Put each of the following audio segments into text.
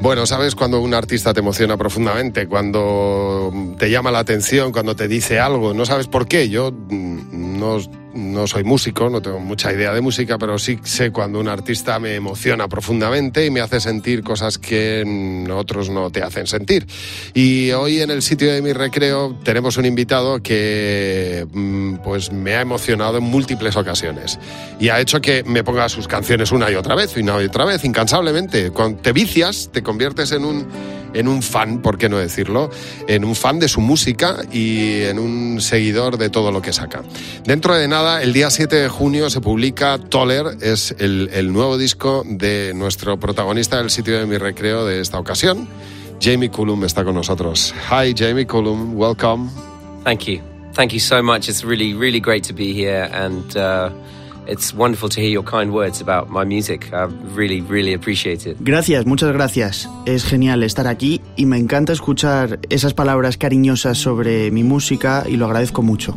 Bueno, sabes cuando un artista te emociona profundamente, cuando te llama la atención, cuando te dice algo, no sabes por qué. Yo mm, no no soy músico, no tengo mucha idea de música, pero sí sé cuando un artista me emociona profundamente y me hace sentir cosas que otros no te hacen sentir. Y hoy en el sitio de mi recreo tenemos un invitado que mm, pues me ha emocionado en múltiples ocasiones y ha hecho que me ponga sus canciones una y otra vez, una y otra vez, incansablemente. Cuando te vicias, te conviertes en un en un fan, por qué no decirlo, en un fan de su música y en un seguidor de todo lo que saca. Dentro de nada, el día 7 de junio se publica Toller, es el, nuevo disco de nuestro protagonista del sitio de mi recreo de esta ocasión. Jamie Cullum está con nosotros. Hi, Jamie Cullum, welcome. Thank you. Thank you so much. It's really, really great to be here and. Uh... it's wonderful to hear your kind words about my music. I really, really appreciate it. Gracias, muchas gracias. Es genial estar aquí y me encanta escuchar esas palabras cariñosas sobre mi música y lo agradezco mucho.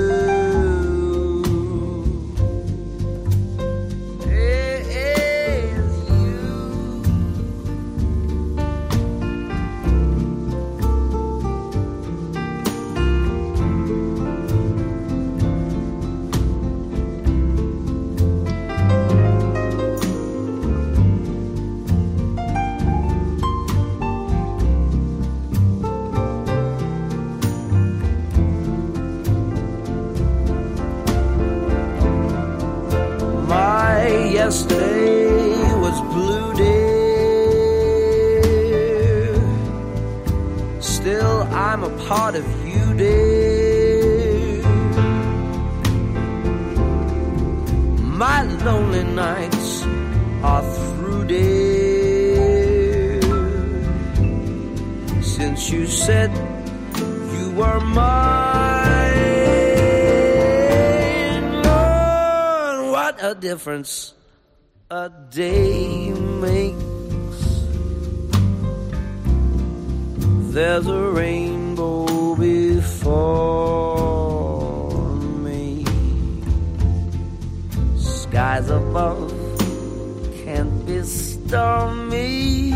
Difference a day makes. There's a rainbow before me. Skies above can't be stormy.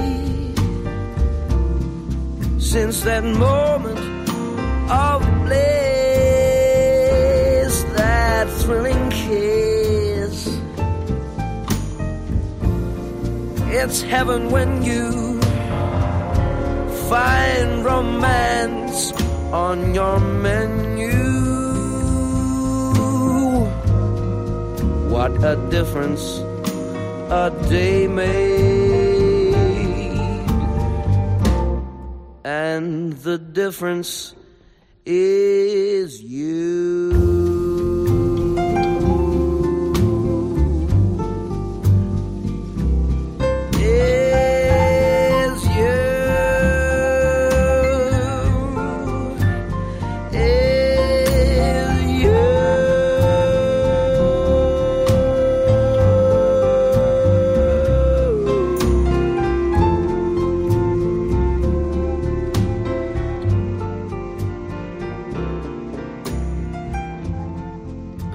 Since that moment of a place that thrilling kiss. It's heaven when you find romance on your menu. What a difference a day made, and the difference is you.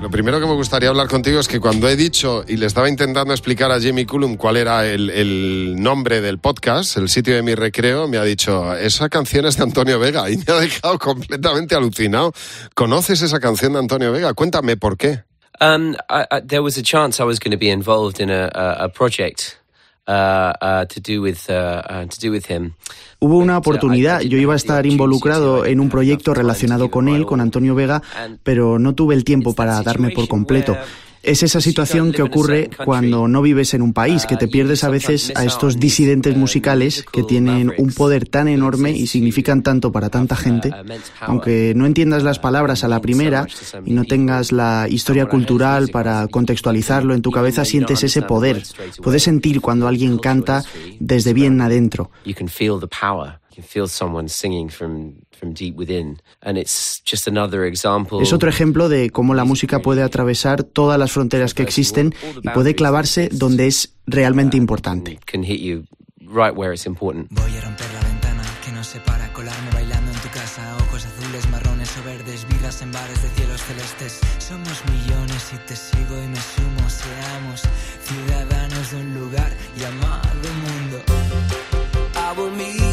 Lo primero que me gustaría hablar contigo es que cuando he dicho y le estaba intentando explicar a Jimmy Cullum cuál era el, el nombre del podcast, el sitio de mi recreo, me ha dicho, esa canción es de Antonio Vega y me ha dejado completamente alucinado. ¿Conoces esa canción de Antonio Vega? Cuéntame por qué. Um, there was a chance I was going to be involved in a project uh, uh, to do with uh, uh, to do with him. Hubo una oportunidad, yo iba a estar involucrado en un proyecto relacionado con él, con Antonio Vega, pero no tuve el tiempo para darme por completo. Es esa situación que ocurre cuando no vives en un país, que te pierdes a veces a estos disidentes musicales que tienen un poder tan enorme y significan tanto para tanta gente. Aunque no entiendas las palabras a la primera y no tengas la historia cultural para contextualizarlo en tu cabeza, sientes ese poder. Puedes sentir cuando alguien canta desde bien adentro. Es otro ejemplo de cómo la música puede atravesar todas las fronteras que existen y puede clavarse donde es realmente importante. Can hit you right where it's important. Voy a romper la ventana que nos separa, colarme bailando en tu casa. Ojos azules, marrones o verdes, vidas en bares de cielos celestes. Somos millones y te sigo y me sumo. Seamos ciudadanos de un lugar llamado mundo. I will meet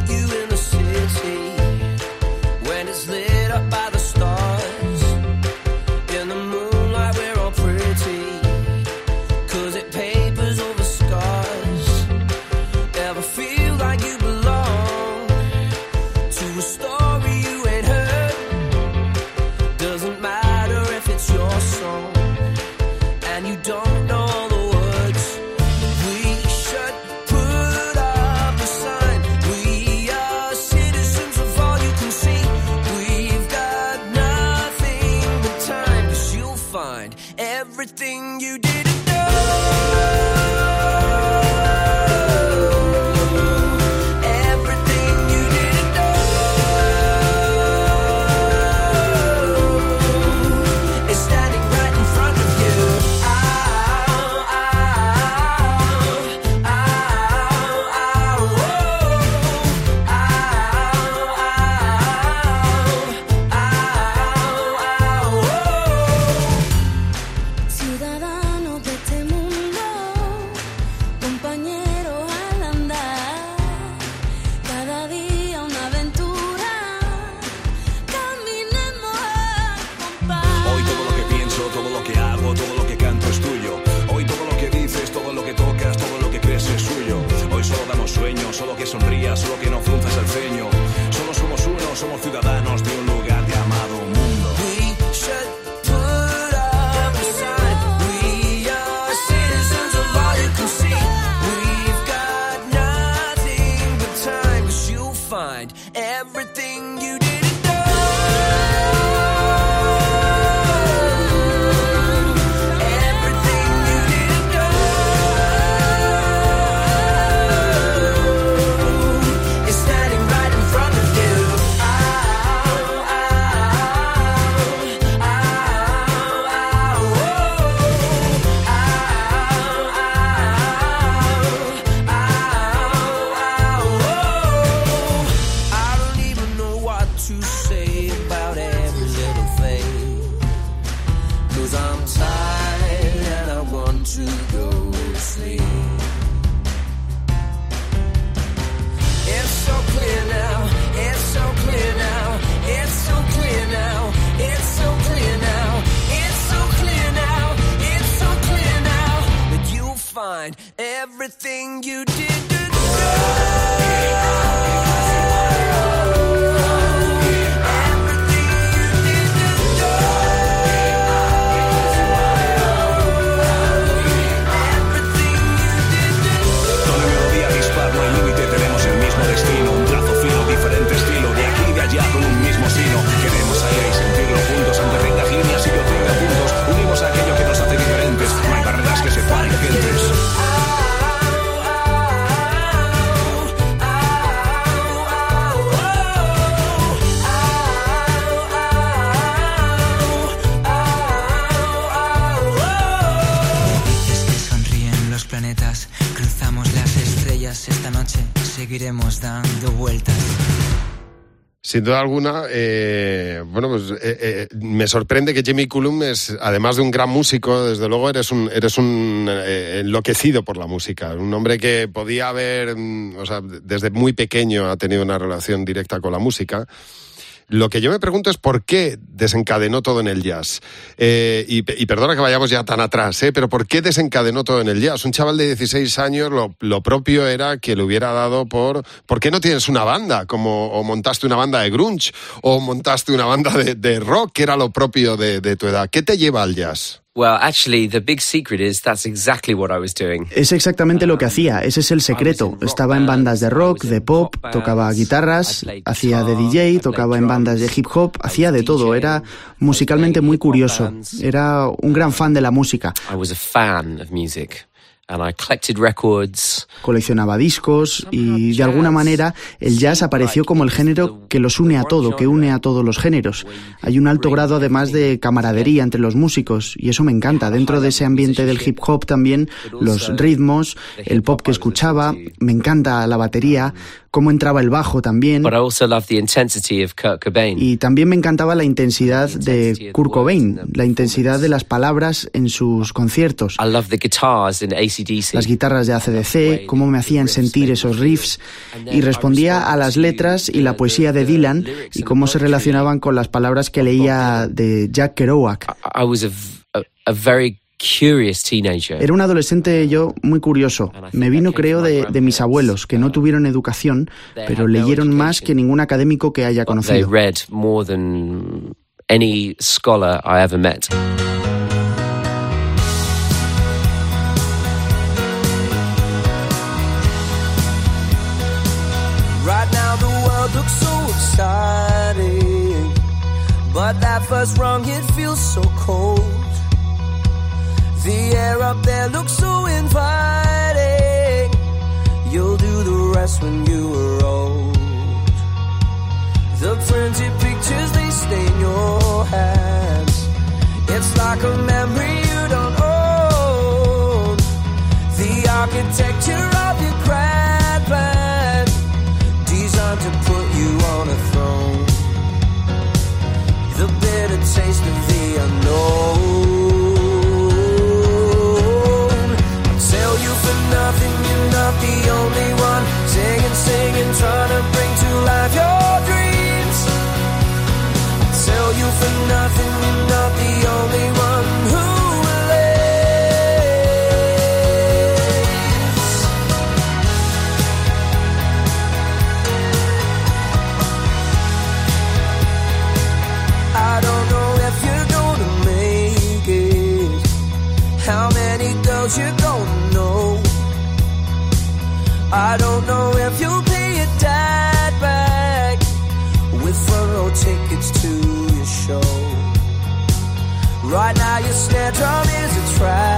Sin duda alguna, eh, bueno, pues eh, eh, me sorprende que Jimmy Cullum es, además de un gran músico, desde luego eres un, eres un eh, enloquecido por la música. Un hombre que podía haber, mm, o sea, desde muy pequeño ha tenido una relación directa con la música. Lo que yo me pregunto es por qué desencadenó todo en el jazz. Eh, y, pe- y perdona que vayamos ya tan atrás, ¿eh? pero ¿por qué desencadenó todo en el jazz? Un chaval de 16 años, lo, propio era que le hubiera dado por... ¿Por qué no tienes una banda? Como, o montaste una banda de grunge, o montaste una banda de, de rock, que era lo propio de, de tu edad. ¿Qué te lleva al jazz? Well, actually, the big secret is that's exactly what I was doing. Es exactamente lo que hacía, ese es el secreto. Estaba en bandas de rock, de pop, tocaba guitarras, hacía de DJ, tocaba en bandas de hip hop, hacía de todo. Era musicalmente muy curioso. Era un gran fan de la música. I was a fan of music, and I collected records. Coleccionaba discos y de alguna manera el jazz apareció como el género que los une a todo, que une a todos los géneros. Hay un alto grado además de camaradería entre los músicos y eso me encanta. Dentro de ese ambiente del hip hop también los ritmos, el pop que escuchaba, me encanta la batería, cómo entraba el bajo también. But I also loved the intensity of Kurt Cobain. Y también me encantaba la intensidad de Kurt Cobain, la intensidad de las palabras en sus conciertos. I loved the guitars in ACDC. las guitarras de ACDC, cómo me hacían sentir esos riffs, y respondía a las letras y la poesía de Dylan y cómo se relacionaban con las palabras que leía de Jack Kerouac. I was a, a- a very. Era un adolescente yo muy curioso. Me vino, creo, de, de mis abuelos, que no tuvieron educación, pero leyeron más que ningún académico que haya conocido. read more than any scholar I ever met. Right now the world looks so exciting, but that first rung it feels so cold. The air up there looks so inviting. You'll do the rest when you are old. The printed pictures they stain your hands. It's like a memory you don't own. The architecture not the only drum is a trash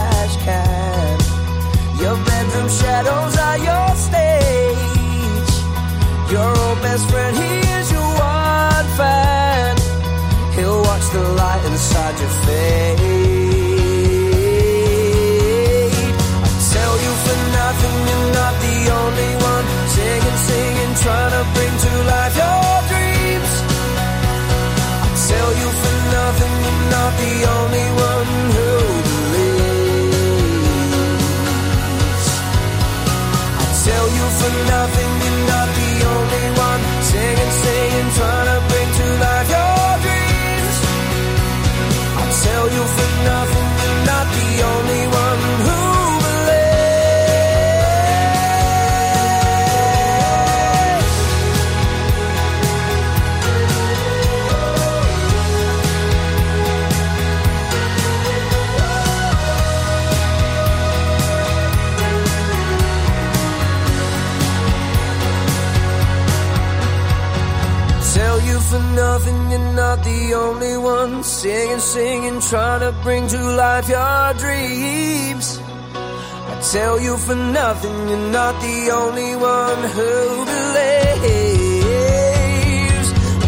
Singing, trying to bring to life your dreams. I tell you for nothing, you're not the only one who believes.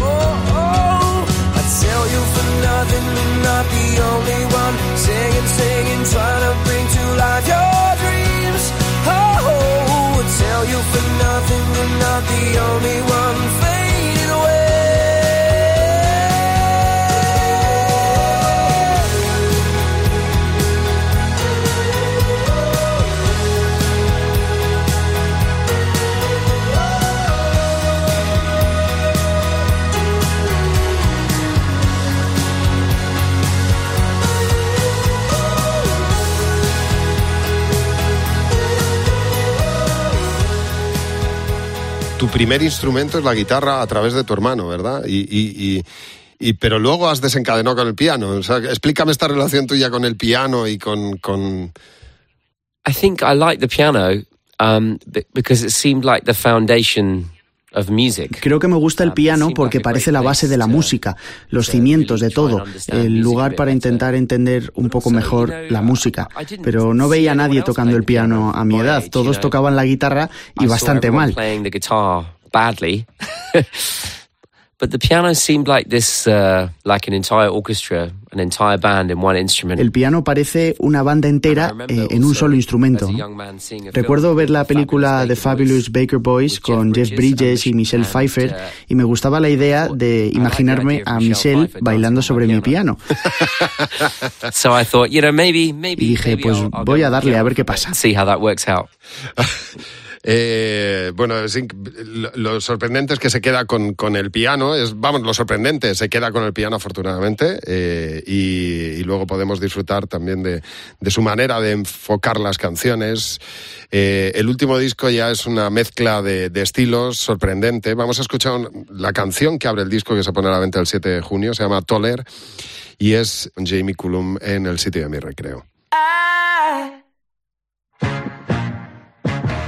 Oh, oh, I tell you for nothing, you're not the only one. Singing, singing, trying to bring to life your dreams. Oh, I tell you for nothing, you're not the only one Tu primer instrumento es la guitarra a través de tu hermano, ¿verdad? Y, pero luego has desencadenado con el piano. O explícame esta relación tuya con el piano y con... con... I think I like the piano um, be- because it seemed like the foundation. Creo que me gusta el piano porque parece la base de la música, los cimientos de todo, el lugar para intentar entender un poco mejor la música. Pero no veía a nadie tocando el piano a mi edad, todos tocaban la guitarra y bastante mal. Uh. El piano parece una banda entera eh, en un solo instrumento. Recuerdo ver la película The Fabulous Baker Boys con Jeff Bridges y Michelle Pfeiffer y me gustaba la idea de imaginarme a Michelle bailando sobre mi piano. So I thought, you know, maybe, maybe. Y dije, pues voy a darle a ver qué pasa. Eh, bueno, lo, sorprendente es que se queda con, con el piano. Vamos, lo sorprendente, se queda con el piano afortunadamente eh, y, luego podemos disfrutar también de, de su manera de enfocar las canciones. Eh, el último disco ya es una mezcla de, estilos sorprendente. Vamos a escuchar la canción que abre el disco que se pone a la venta el 7 de junio, se llama Toller y es Jamie Cullum en el sitio de mi recreo. I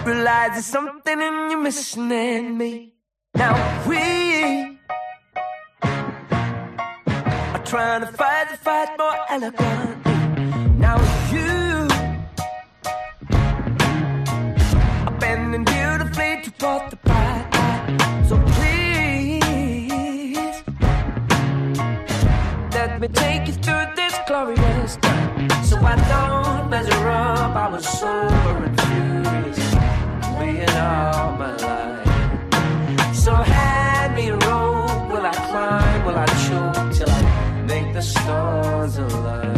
realize there's something in you missing in me. Now we are trying to fight the fight more eloquently. Now you are bending beautifully to toward the bright. So please let me take you through this glorious time. So I don't measure up. I was sober and all my life. So hand me a rope. Will I climb? Will I choke till I make the stars alive?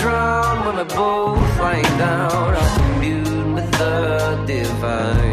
Drown when we're both lying down. I'll commune with the divine.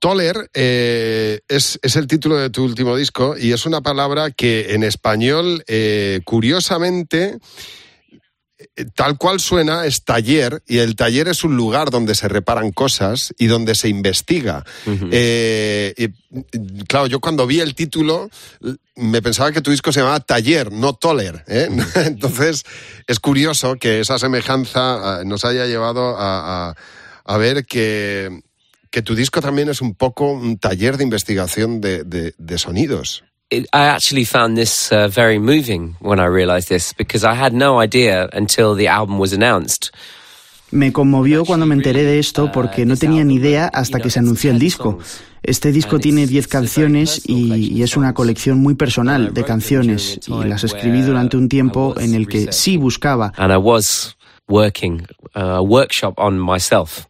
Toller eh, es, es el título de tu último disco y es una palabra que en español, eh, curiosamente, eh, tal cual suena, es taller, y el taller es un lugar donde se reparan cosas y donde se investiga. Eh, y, claro, yo cuando vi el título me pensaba que tu disco se llamaba Taller, no Toller. ¿eh? Entonces es curioso que esa semejanza ah, nos haya llevado a, a- a ver que, que tu disco también es un poco un taller de investigación de, de- de sonidos. It, I actually found this uh, very moving when I realized this because I had no idea until the album was announced. Me conmovió cuando me enteré de esto porque no tenía ni idea hasta que se anunció el disco. Este disco tiene 10 canciones y, y es una colección muy personal de canciones y las escribí durante un tiempo en el que sí buscaba And I was working uh, a workshop on myself.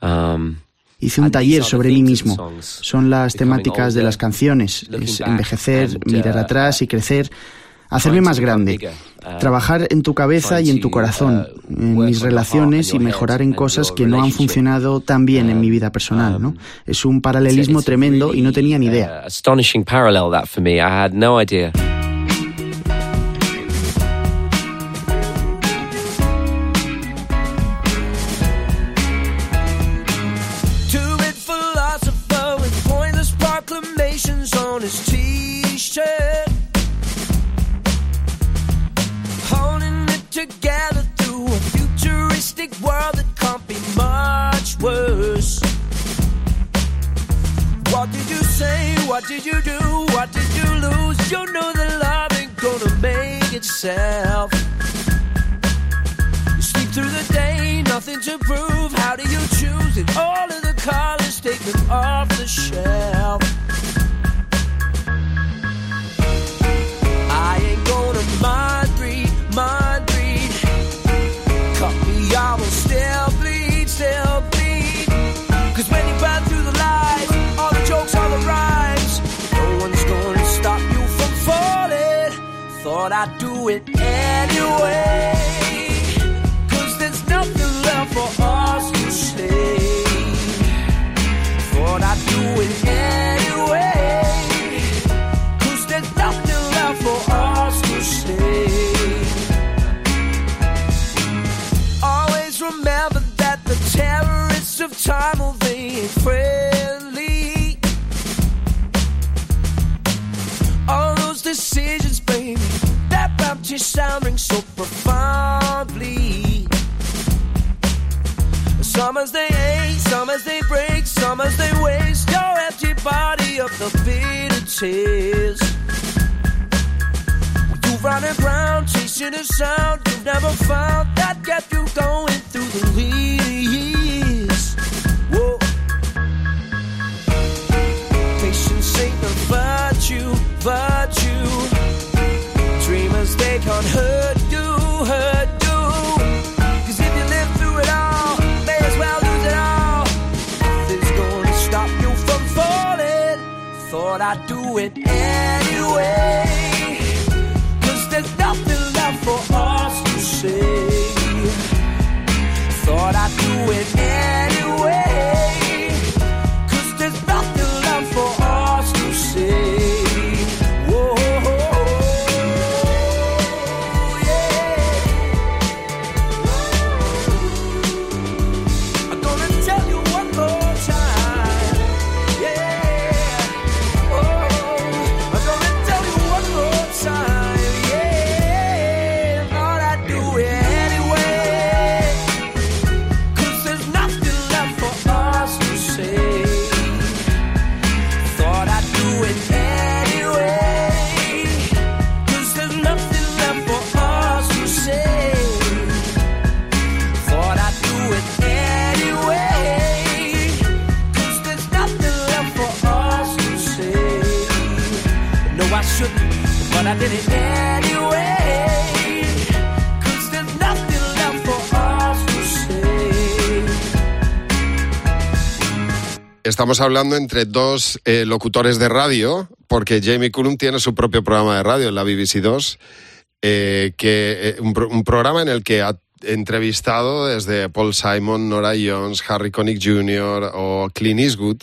Um, Hice un taller sobre mí mismo. Son las temáticas de las canciones. Es envejecer, mirar atrás y crecer. Hacerme más grande. Trabajar en tu cabeza y en tu corazón, en mis relaciones y mejorar en cosas que no han funcionado tan bien en mi vida personal. ¿no? Es un paralelismo tremendo y no tenía ni idea. Some as they some as they break, some as they waste your empty body of the bitter tears. You run around chasing a sound you've never found that kept you going through the years. Whoa. Patience ain't a virtue, virtue. Dreamers, they can't hurt Thought I'd do it anyway. Cause there's nothing left for us to say. Thought I'd do it Estamos hablando entre dos eh, locutores de radio, porque Jamie Cullum tiene su propio programa de radio en la BBC 2, eh, que, eh, un, pro- un programa en el que ha entrevistado desde Paul Simon, Nora Jones, Harry Connick Jr. o Clint Eastwood.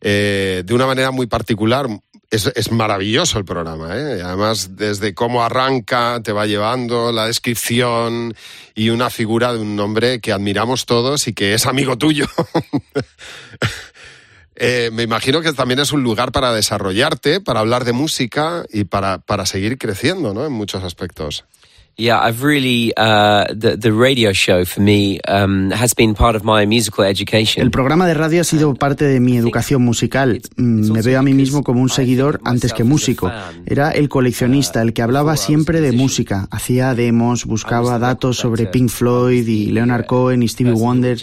de una manera muy particular. Es, es maravilloso el programa, ¿eh? además desde cómo arranca, te va llevando la descripción y una figura de un hombre que admiramos todos y que es amigo tuyo. Eh, me imagino que también es un lugar para desarrollarte, para hablar de música y para, para seguir creciendo, ¿no? En muchos aspectos. Yeah, I've really uh, the the radio show for me um, has been part of my musical education. El programa de radio ha sido parte de mi educación musical. Mm, Me veo a mí mismo como un seguidor antes que músico. Era el coleccionista, el que hablaba siempre de música. Hacía demos, buscaba datos sobre Pink Floyd y Leonard Cohen y Stevie Wonder.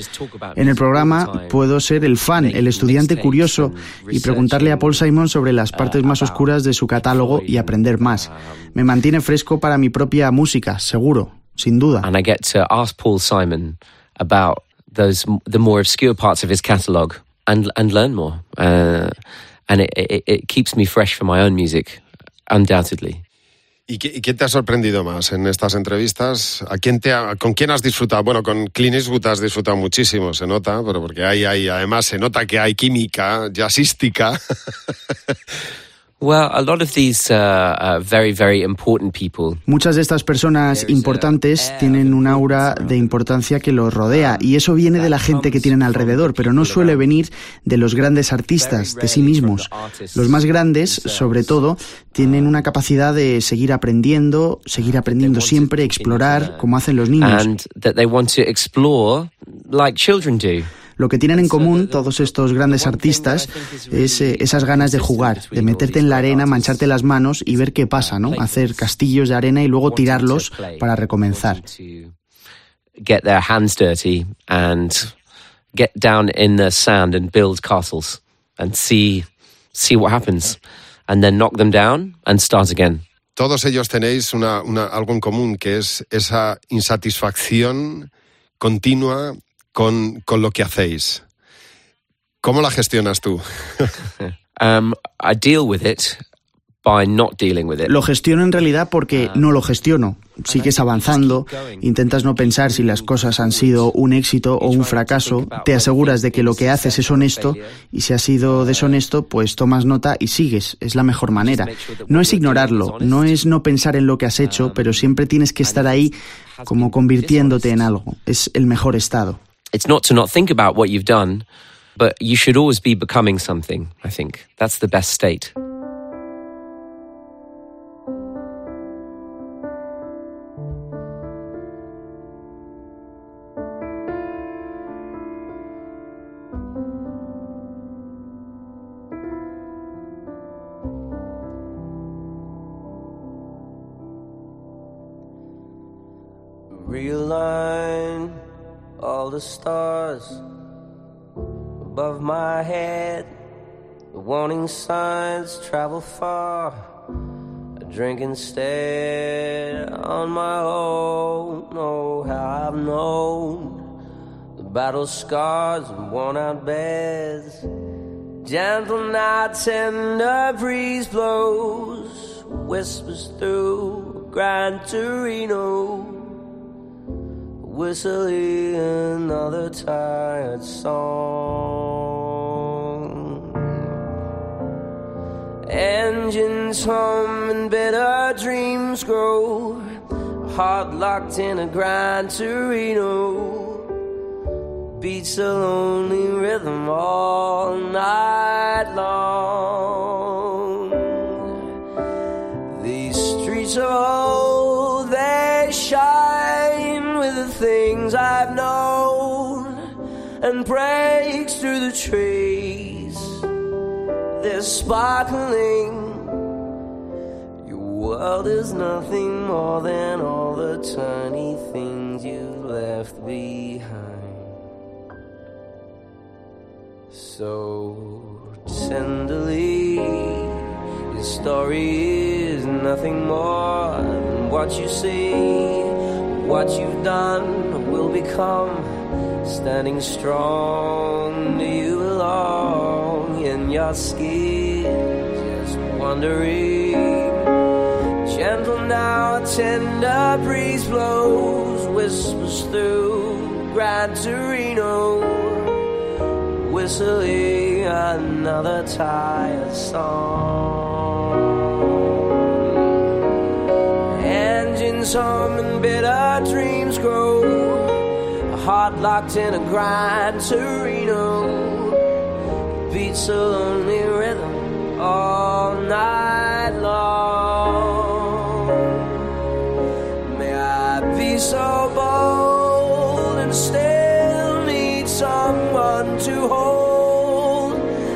En el programa puedo ser el fan, el estudiante curioso y preguntarle a Paul Simon sobre las partes más oscuras de su catálogo y aprender más. Me mantiene fresco para mi propia música, seguro, sin duda. and I get to ask Paul Simon about those the more obscure parts of his catalogue and and learn more. Uh, and it, it, it keeps me fresh for my own music, undoubtedly. ¿Y, qué- y quién te ha sorprendido más en estas entrevistas? ¿A quién te ha- ¿Con quién has disfrutado? Bueno, con Clint Eastwood has disfrutado muchísimo, se nota, pero porque hay, hay, además se nota que hay química jazzística. Well, a lot of these very very important people. Muchas de estas personas importantes tienen un aura de importancia que los rodea y eso viene de la gente que tienen alrededor, pero no suele venir de los grandes artistas, de sí mismos. Los más grandes, sobre todo, tienen una capacidad de seguir aprendiendo, seguir aprendiendo siempre, explorar, como hacen los niños. Lo que tienen en común todos estos grandes artistas es eh, esas ganas de jugar, de meterte en la arena, mancharte las manos y ver qué pasa, ¿no? Hacer castillos de arena y luego tirarlos para recomenzar. get their hands dirty and get down in the sand and build castles and see see what happens and then knock them down and start again. Todos ellos tenéis una, una- algo en común, que es esa insatisfacción continua con, con lo que hacéis. ¿Cómo la gestionas tú? Um, I deal with it by not dealing with it. Lo gestiono en realidad porque no lo gestiono. Sigues avanzando, intentas no pensar si las cosas han sido un éxito o un fracaso, te aseguras de que lo que haces es honesto y si ha sido deshonesto, pues tomas nota y sigues. Es la mejor manera. No es ignorarlo, no es no pensar en lo que has hecho, pero siempre tienes que estar ahí como convirtiéndote en algo. Es el mejor estado. It's not to not think about what you've done, but you should always be becoming something, I think. That's the best state. The stars above my head. The warning signs travel far. I drink instead on my own. Oh, how I've known the battle scars and worn out beds. Gentle night, tender breeze blows, whispers through Gran Torino. Whistling another tired song. Engines hum and bitter dreams grow. Heart locked in a grind Torino. Beats a lonely rhythm all night long. These streets are and breaks through the trees. They're sparkling. Your world is nothing more than all the tiny things you left behind. So tenderly, your story is nothing more than what you see, what you've done will become. Standing strong, you belong in your skin? Just wondering. Gentle now, a tender breeze blows, whispers through Gran Torino whistling another tired song. Engines hum and bitter dreams grow. Heart locked in a Gran Torino beats a lonely rhythm all night long. May I be so bold and still need someone to hold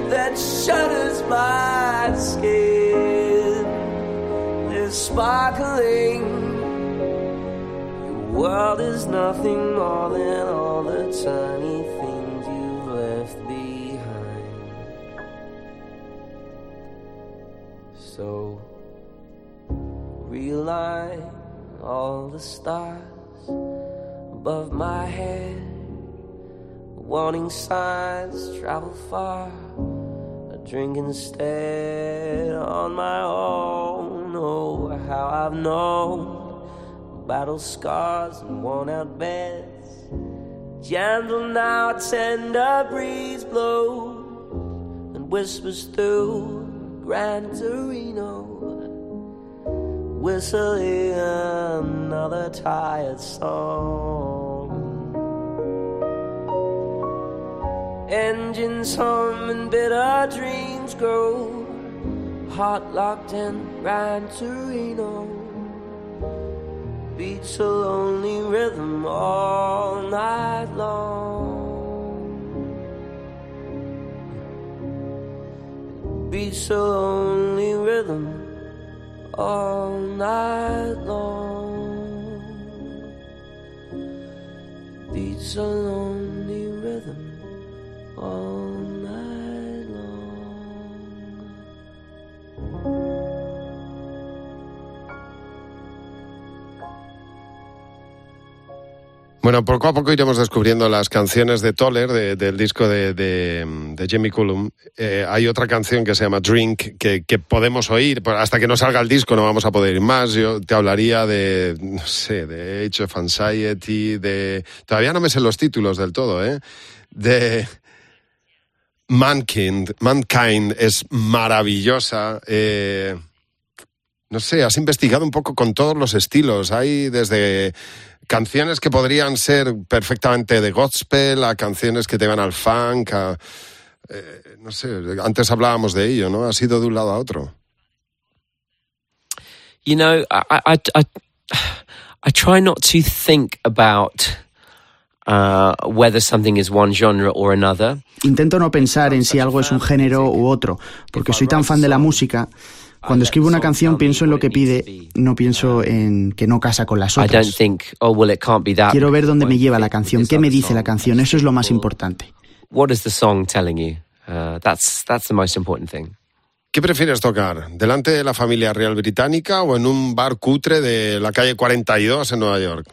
that shudders my skin. Is sparkling. World is nothing more than all the tiny things you've left behind. So realign all the stars above my head. Warning signs travel far. A drink instead on my own. Oh, how I've known battle scars and worn out beds. Gentle now, a tender breeze blows and whispers through Gran Torino whistling another tired song. Engines hum and bitter dreams grow, heart locked in Gran Torino. Beats a lonely rhythm all night long. Beats a lonely rhythm all night long. Beats a lonely rhythm all Bueno, poco a poco iremos descubriendo las canciones de Toller, de- del disco de, de, Jamie Cullum. Eh, hay otra canción que se llama Drink, que, podemos oír, hasta que no salga el disco no vamos a poder ir más. Yo te hablaría de, no sé, de Age of Anxiety, de... Todavía no me sé los títulos del todo, ¿eh? De... Mankind, Mankind es maravillosa. eh, no sé, has investigado un poco con todos los estilos. Hay desde canciones que podrían ser perfectamente de gospel a canciones que te van al funk, a, eh, no sé, antes hablábamos de ello, ¿no? Has ido de un lado a otro. You know, I, I, I, I try not to think about uh, whether something is one genre or another. Intento no pensar en si algo es un género u otro, porque soy tan fan de la música. Cuando escribo una canción pienso en lo que pide, no pienso en que no casa con las I don't otras. think, oh, well, it can't be that. Quiero ver dónde me lleva la canción, qué me dice la canción, eso es lo más importante. What is the song telling you? Uh, that's, that's the most important thing. ¿Qué prefieres tocar? ¿Delante de la familia real británica o en un bar cutre de la calle 42 en Nueva York?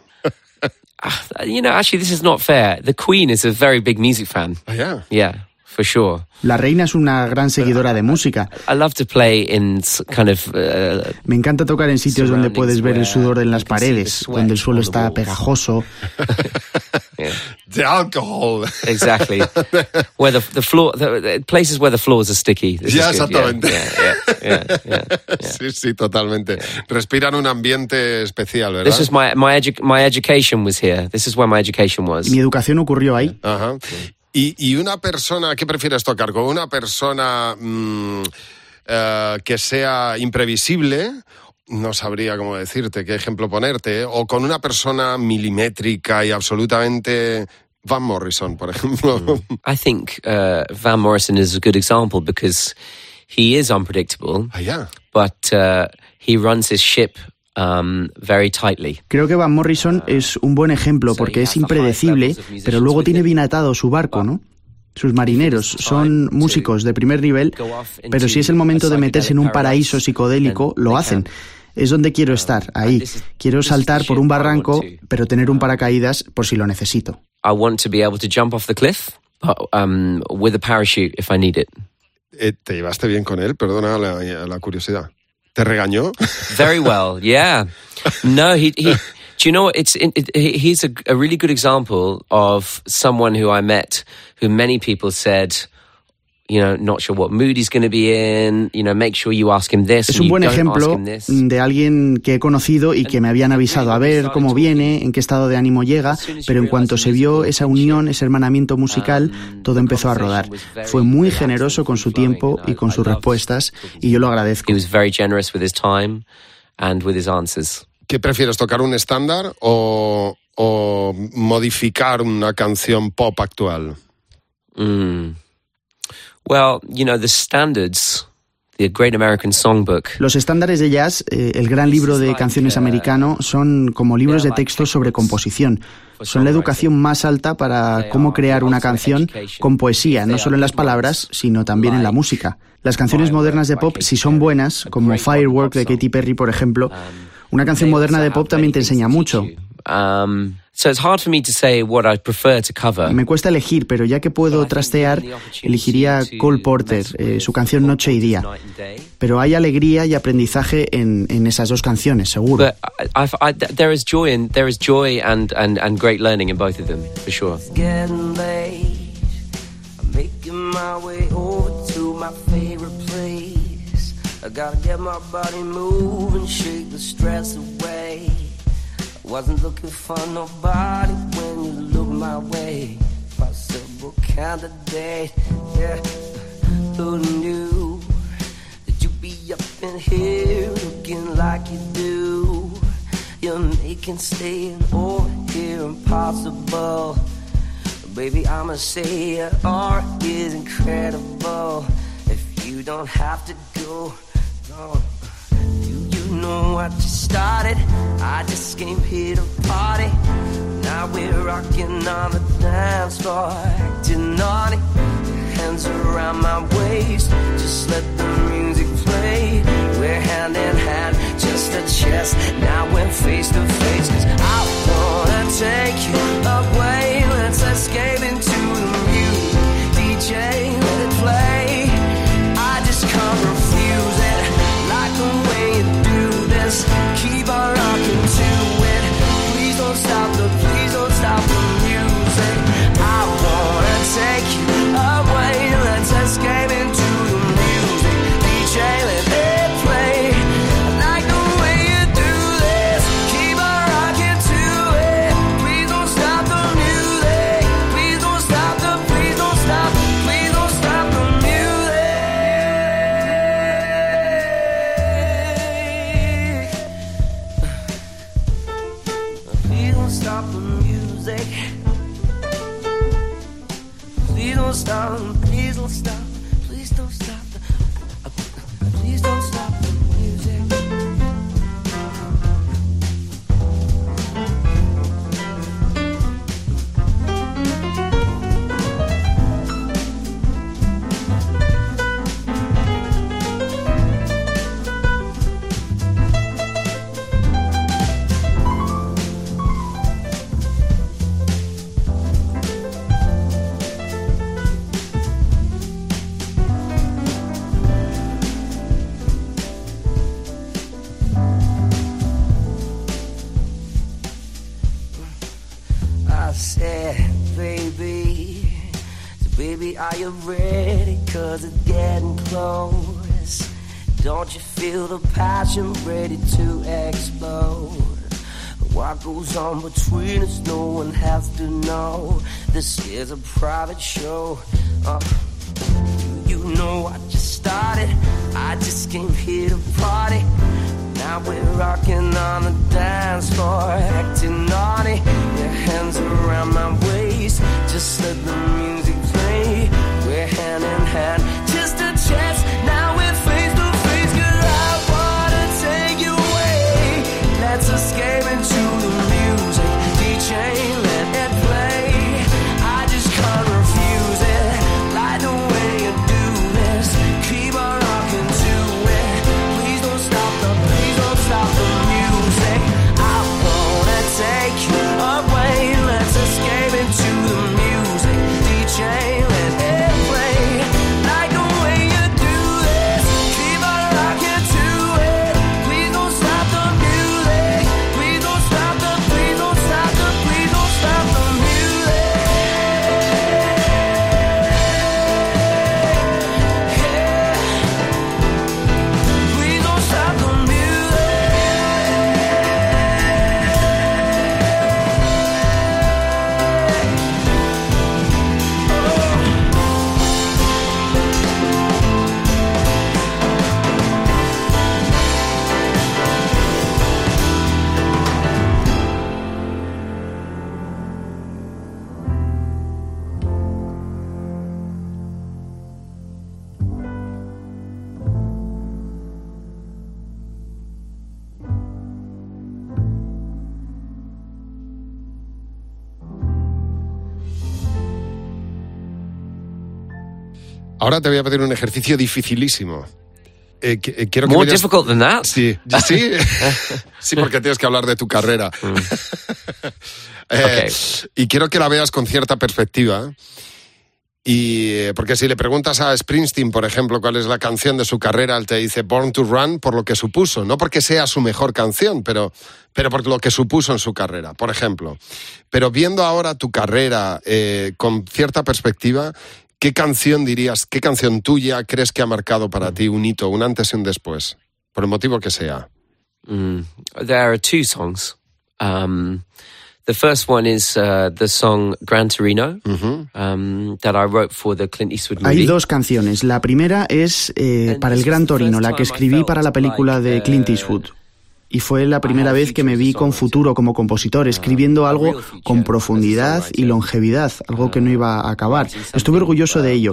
Ah, You know, actually, this is not fair. The Queen is a very big music fan. Ah, ya. Yeah, for sure. La reina es una gran seguidora de música. I love to play in s- kind of uh, Me encanta tocar en sitios donde puedes ver el sudor en las paredes, donde el suelo está pegajoso. yeah, The alcohol. exactly where the the floor the, the places where the floors are sticky. This Yeah, is exactamente. Yeah, yeah, yeah, yeah, yeah. Sí, sí, totalmente. Respiran un ambiente especial, ¿verdad? This was my my edu- my education was here. This is where my education was. Mi educación ocurrió ahí. Ajá. Y, y una persona, ¿qué prefieres tocar? ¿Con una persona mm, eh, que sea imprevisible? No sabría cómo decirte, qué ejemplo ponerte. ¿eh? O con una persona milimétrica y absolutamente... Van Morrison, por ejemplo. I think uh, Van Morrison is a good example because he is unpredictable, Ah, ya. but uh, he runs his ship um, very tightly. Creo que Van Morrison es un buen ejemplo porque es impredecible, pero luego tiene bien atado su barco, ¿no? Sus marineros son músicos de primer nivel, pero si es el momento de meterse en un paraíso psicodélico, lo hacen. Es donde quiero estar, ahí. Quiero saltar por un barranco, pero tener un paracaídas por si lo necesito. I want to be able to jump off the cliff but, um, with a parachute if I need it. Eh, ¿Te llevaste bien con él? Perdona la, la curiosidad. ¿Te regañó? Very well, yeah. No, he. he do you know what? It's it, he's a, a really good example of someone who I met, who many people said you know, not sure what mood he's going to be in. You know, make sure you ask him this. Es and un you buen ejemplo de alguien que he conocido y que me habían avisado a ver cómo viene, en qué estado de ánimo llega, pero en cuanto se vio esa unión, ese hermanamiento musical, todo empezó a rodar. Fue muy generoso con su tiempo y con sus respuestas y yo lo agradezco. He was very generous with his time and with his answers. ¿Qué prefieres, tocar un estándar o, o modificar una canción pop actual? Mm. Well, you know, the standards, the Great American Songbook, Los estándares de jazz, eh, el gran libro de canciones americano, son como libros de texto sobre composición. Son la educación más alta para cómo crear una canción con poesía, no solo en las palabras, sino también en la música. Las canciones modernas de pop, si son buenas, como Firework de Katy Perry, por ejemplo, una canción moderna de pop también te enseña mucho. Um, so it's hard for me to say what I prefer to cover. Me cuesta elegir, pero ya que puedo trastear, elegiría Cole Porter, eh, su canción Noche y Día. Pero hay alegría y aprendizaje en, en esas dos canciones, seguro. But I, I, I, there is joy in there is joy and, and, and great learning in both of them for sure. getting late. I'm making my way over to my favorite place. I gotta get my body moving, shake the stress away. Wasn't looking for nobody when you look my way. Possible candidate, yeah. Who knew that you'd be up in here looking like you do? You're making staying over here impossible. Baby, I'ma say your art is incredible. If you don't have to go, no. Know what you started? I just came here to party. Now we're rocking on the dance floor, acting naughty. Hands around my waist, just let the music play. We're hand in hand, just a chest. Now we're face to face, cause I wanna take you away. Let's escape into the Keep on rocking to it. Please don't stop the, ready to explode? What goes on between us, no one has to know. This is a private show. Uh, you know I just started. I just came here to party. Now we're rocking on the dance floor, acting naughty. Your hands around my waist, just let the music play. We're hand in hand, te voy a pedir un ejercicio dificilísimo. Eh, eh, quiero que More me difficult than that? Sí, sí, sí, porque tienes que hablar de tu carrera. Eh, Ok. Y quiero que la veas con cierta perspectiva. Y eh, porque si le preguntas a Springsteen, por ejemplo, cuál es la canción de su carrera, él te dice Born to Run por lo que supuso, no porque sea su mejor canción, pero, pero por lo que supuso en su carrera, por ejemplo. Pero viendo ahora tu carrera eh, con cierta perspectiva, ¿qué canción dirías, qué canción tuya crees que ha marcado para ti un hito, un antes y un después? Por el motivo que sea. Mm, there are two songs. Um, the first one is uh, the song Gran Torino um, that I wrote for the Clint Eastwood movie. Hay dos canciones. La primera es eh, para el Gran Torino, la que escribí para la película de Clint Eastwood. Y fue la primera vez que me vi con futuro como compositor, escribiendo algo con profundidad y longevidad, algo que no iba a acabar. Estuve orgulloso de ello.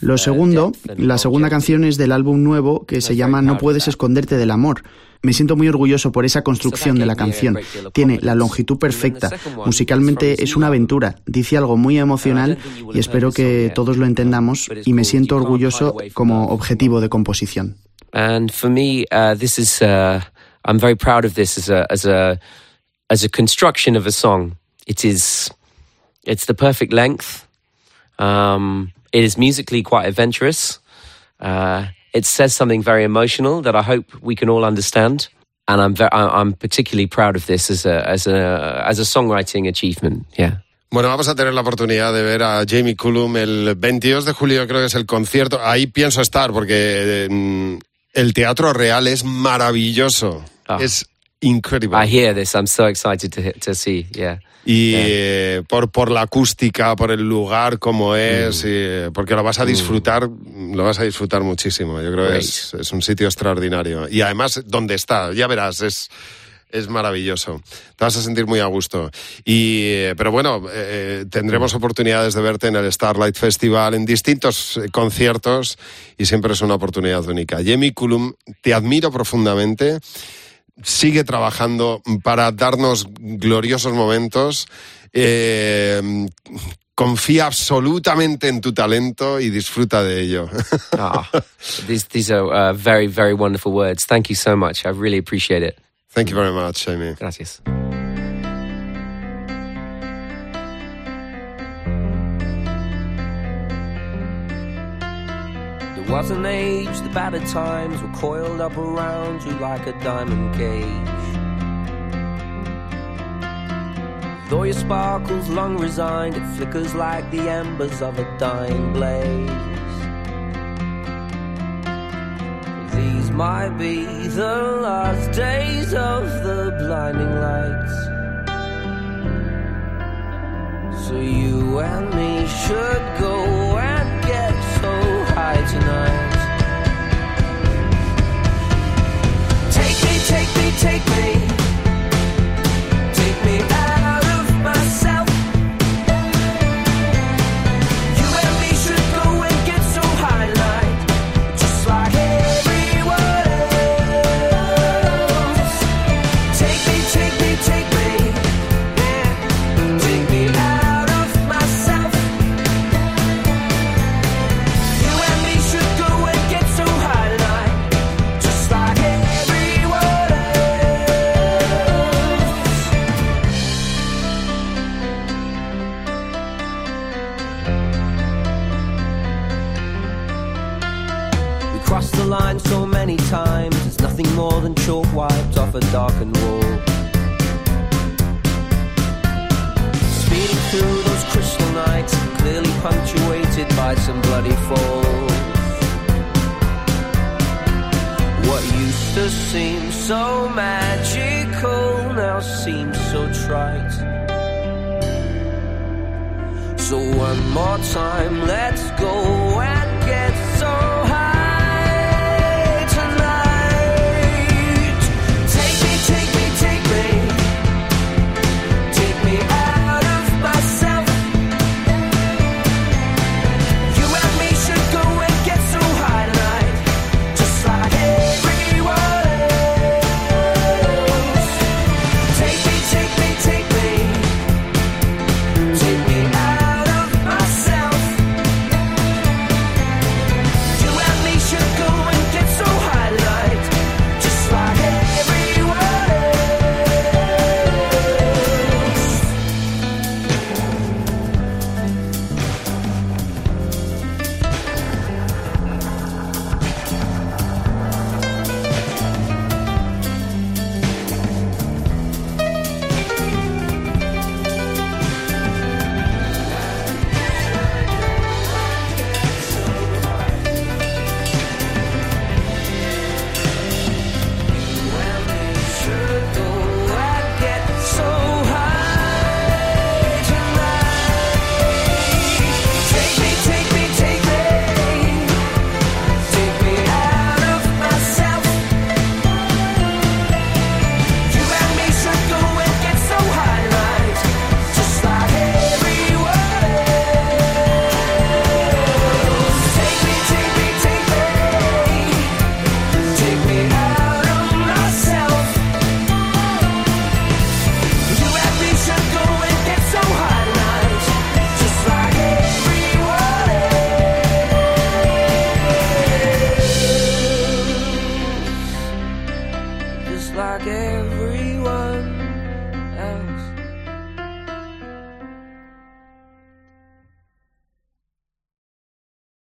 Lo segundo, la segunda canción es del álbum nuevo que se llama No puedes esconderte del amor. Me siento muy orgulloso por esa construcción de la canción. Tiene la longitud perfecta. Musicalmente es una aventura. Dice algo muy emocional y espero que todos lo entendamos y me siento orgulloso como objetivo de composición. And for me, uh, this is uh, I'm very proud of this as a as a as a construction of a song. It is it's the perfect length. Um, it is musically quite adventurous. Uh, it says something very emotional that I hope we can all understand. And I'm very, I'm particularly proud of this as a as a as a songwriting achievement. Yeah. Bueno, vamos a tener la oportunidad de ver a Jamie Cullum el 22 de julio, creo que es el concierto. Ahí pienso estar porque mm, el teatro real es maravilloso. Ah. Es increíble. I hear this. I'm so excited to to see. Yeah. Y eh, por, por la acústica, por el lugar como es, y, eh, porque lo vas a disfrutar, lo vas a disfrutar muchísimo. Yo creo que es, es un sitio extraordinario. Y además, donde está, ya verás, es, es maravilloso. Te vas a sentir muy a gusto. Y, eh, pero bueno, eh, tendremos oportunidades de verte en el Starlight Festival, en distintos eh, conciertos, y siempre es una oportunidad única. Jamie Cullum, te admiro profundamente sigue trabajando para darnos gloriosos momentos. Eh, confía absolutamente en tu talento y disfruta de ello. Ah, these these are uh, very very wonderful words. Thank you so much. I really appreciate it. Thank you very much, Jamie. Gracias. There was an age the battered times were coiled up around you like a diamond cage. Though your sparkles long resigned, it flickers like the embers of a dying blaze. These might be the last days of the blinding lights. So you and me should go and get so high tonight. Take me, take me, take me.